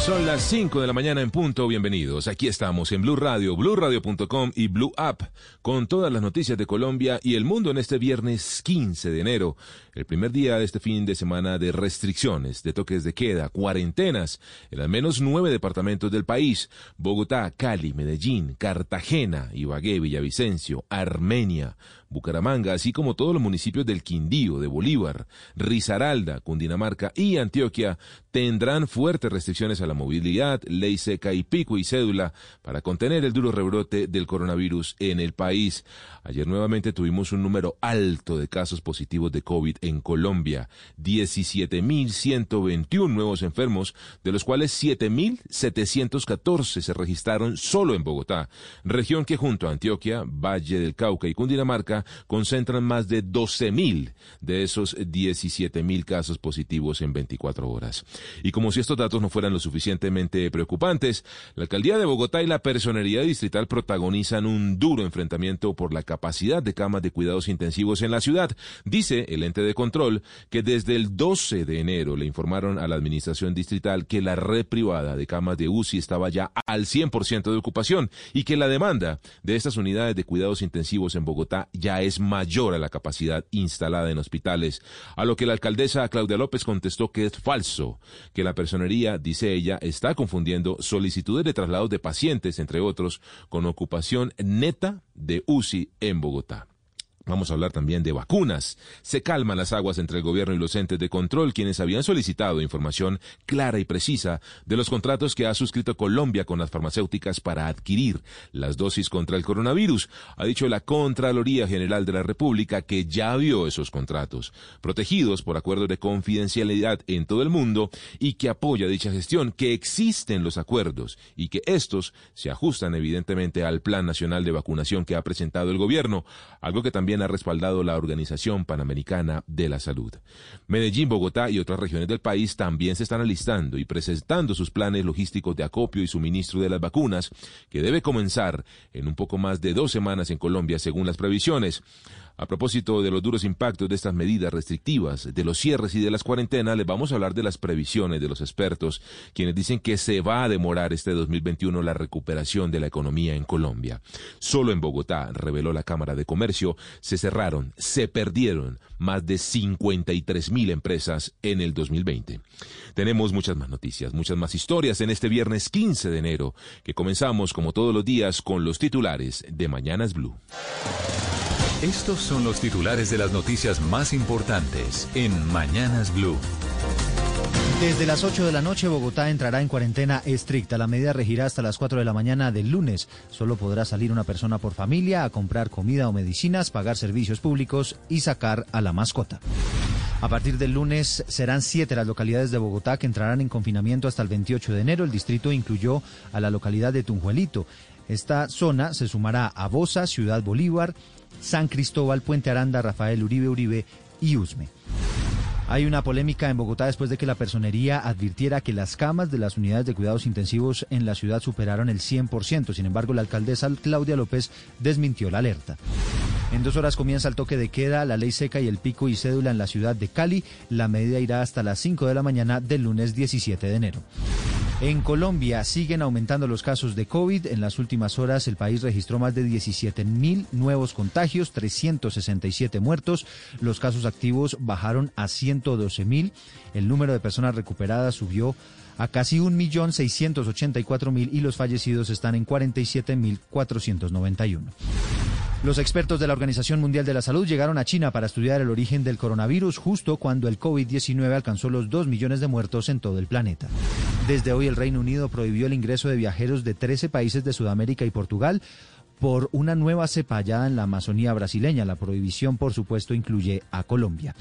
Son las 5 de la mañana en punto, bienvenidos. Aquí estamos en Blue Radio, BlueRadio.com y Blue App con todas las noticias de Colombia y el mundo en este viernes 15 de enero, el primer día de este fin de semana de restricciones, de toques de queda, cuarentenas en al menos nueve departamentos del país, Bogotá, Cali, Medellín, Cartagena, Ibagué, Villavicencio, Armenia, Bucaramanga, así como todos los municipios del Quindío, de Bolívar, Risaralda, Cundinamarca y Antioquia, tendrán fuertes restricciones a la movilidad, ley seca y pico y cédula para contener el duro rebrote del coronavirus en el país. Ayer nuevamente tuvimos un número alto de casos positivos de COVID en Colombia, 17.121 nuevos enfermos, de los cuales 7.714 se registraron solo en Bogotá, región que junto a Antioquia, Valle del Cauca y Cundinamarca concentran más de 12.000 de esos 17.000 casos positivos en 24 horas. Y como si estos datos no fueran lo suficientemente preocupantes, la alcaldía de Bogotá y la personería distrital protagonizan un duro enfrentamiento por la capacidad de camas de cuidados intensivos en la ciudad. Dice el ente de control que desde el 12 de enero le informaron a la administración distrital que la red privada de camas de UCI estaba ya al 100% de ocupación y que la demanda de estas unidades de cuidados intensivos en Bogotá ya es mayor a la capacidad instalada en hospitales, a lo que la alcaldesa Claudia López contestó que es falso, que la personería, dice ella, está confundiendo solicitudes de traslados de pacientes, entre otros, con ocupación neta de UCI en Bogotá. Vamos a hablar también de vacunas. Se calman las aguas entre el gobierno y los entes de control, quienes habían solicitado información clara y precisa de los contratos que ha suscrito Colombia con las farmacéuticas para adquirir las dosis contra el coronavirus. Ha dicho la Contraloría General de la República que ya vio esos contratos, protegidos por acuerdos de confidencialidad en todo el mundo y que apoya dicha gestión, que existen los acuerdos y que estos se ajustan evidentemente al Plan Nacional de Vacunación que ha presentado el gobierno, algo que también ha respaldado la Organización Panamericana de la Salud. Medellín, Bogotá y otras regiones del país también se están alistando y presentando sus planes logísticos de acopio y suministro de las vacunas, que debe comenzar en un poco más de dos semanas en Colombia, según las previsiones. A propósito de los duros impactos de estas medidas restrictivas, de los cierres y de las cuarentenas, les vamos a hablar de las previsiones de los expertos, quienes dicen que se va a demorar este 2021 la recuperación de la economía en Colombia. Solo en Bogotá, reveló la Cámara de Comercio, se cerraron, se perdieron más de 53 mil empresas en el 2020. Tenemos muchas más noticias, muchas más historias en este viernes 15 de enero, que comenzamos como todos los días con los titulares de Mañanas Blue. Estos son los titulares de las noticias más importantes en Mañanas Blue. Desde las 8 de la noche Bogotá entrará en cuarentena estricta. La medida regirá hasta las 4 de la mañana del lunes. Solo podrá salir una persona por familia a comprar comida o medicinas, pagar servicios públicos y sacar a la mascota. A partir del lunes serán siete las localidades de Bogotá que entrarán en confinamiento hasta el 28 de enero. El distrito incluyó a la localidad de Tunjuelito. Esta zona se sumará a Bosa, Ciudad Bolívar, San Cristóbal, Puente Aranda, Rafael Uribe Uribe y Usme. Hay una polémica en Bogotá después de que la personería advirtiera que las camas de las unidades de cuidados intensivos en la ciudad superaron el 100%. Sin embargo, la alcaldesa Claudia López desmintió la alerta. En dos horas comienza el toque de queda, la ley seca y el pico y cédula en la ciudad de Cali. La medida irá hasta las 5 de la mañana del lunes 17 de enero. En Colombia siguen aumentando los casos de COVID. En las últimas horas el país registró más de 17 mil nuevos contagios, 367 muertos. Los casos activos bajaron a 112 mil. El número de personas recuperadas subió a casi 1.684.000 y los fallecidos están en 47.491. Los expertos de la Organización Mundial de la Salud llegaron a China para estudiar el origen del coronavirus justo cuando el COVID-19 alcanzó los 2 millones de muertos en todo el planeta. Desde hoy el Reino Unido prohibió el ingreso de viajeros de 13 países de Sudamérica y Portugal por una nueva cepa hallada en la Amazonía brasileña. La prohibición, por supuesto, incluye a Colombia.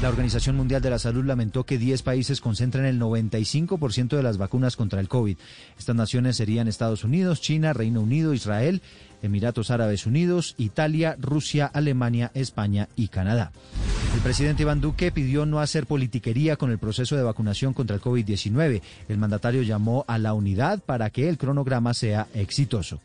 La Organización Mundial de la Salud lamentó que 10 países concentran el 95% de las vacunas contra el COVID. Estas naciones serían Estados Unidos, China, Reino Unido, Israel, Emiratos Árabes Unidos, Italia, Rusia, Alemania, España y Canadá. El presidente Iván Duque pidió no hacer politiquería con el proceso de vacunación contra el COVID-19. El mandatario llamó a la unidad para que el cronograma sea exitoso.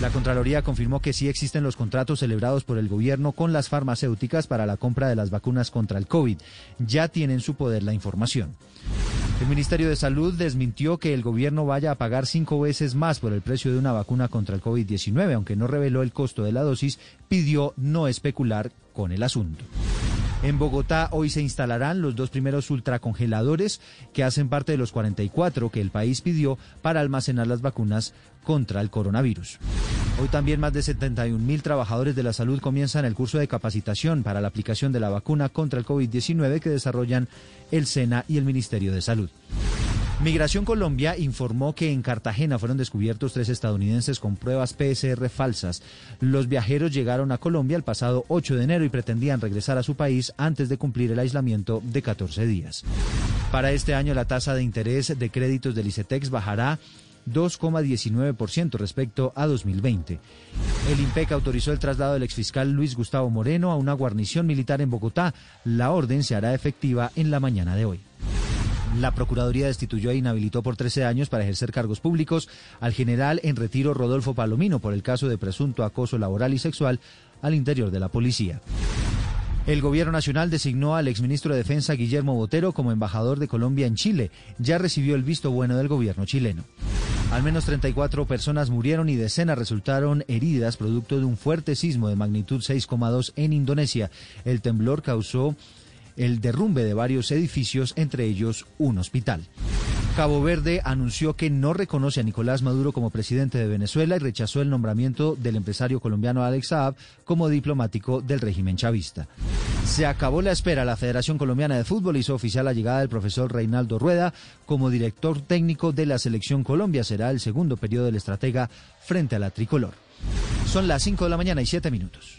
La Contraloría confirmó que sí existen los contratos celebrados por el gobierno con las farmacéuticas para la compra de las vacunas contra el COVID. Ya tienen en su poder la información. El Ministerio de Salud desmintió que el gobierno vaya a pagar cinco veces más por el precio de una vacuna contra el COVID-19, aunque no reveló el costo de la dosis, pidió no especular con el asunto. En Bogotá hoy se instalarán los dos primeros ultracongeladores que hacen parte de los 44 que el país pidió para almacenar las vacunas contra el coronavirus. Hoy también más de 71 mil trabajadores de la salud comienzan el curso de capacitación para la aplicación de la vacuna contra el COVID-19 que desarrollan el SENA y el Ministerio de Salud. Migración Colombia informó que en Cartagena fueron descubiertos tres estadounidenses con pruebas PSR falsas. Los viajeros llegaron a Colombia el pasado 8 de enero y pretendían regresar a su país antes de cumplir el aislamiento de 14 días. Para este año la tasa de interés de créditos del ICETEX bajará 2,19% respecto a 2020. El IMPEC autorizó el traslado del exfiscal Luis Gustavo Moreno a una guarnición militar en Bogotá. La orden se hará efectiva en la mañana de hoy. La Procuraduría destituyó e inhabilitó por 13 años para ejercer cargos públicos al general en retiro Rodolfo Palomino por el caso de presunto acoso laboral y sexual al interior de la policía. El gobierno nacional designó al exministro de Defensa Guillermo Botero como embajador de Colombia en Chile. Ya recibió el visto bueno del gobierno chileno. Al menos 34 personas murieron y decenas resultaron heridas producto de un fuerte sismo de magnitud 6,2 en Indonesia. El temblor causó el derrumbe de varios edificios, entre ellos un hospital. Cabo Verde anunció que no reconoce a Nicolás Maduro como presidente de Venezuela y rechazó el nombramiento del empresario colombiano Alex Saab como diplomático del régimen chavista. Se acabó la espera. La Federación Colombiana de Fútbol hizo oficial la llegada del profesor Reinaldo Rueda como director técnico de la Selección Colombia. Será el segundo periodo del estratega frente a la tricolor. Son las 5 de la mañana y 7 minutos.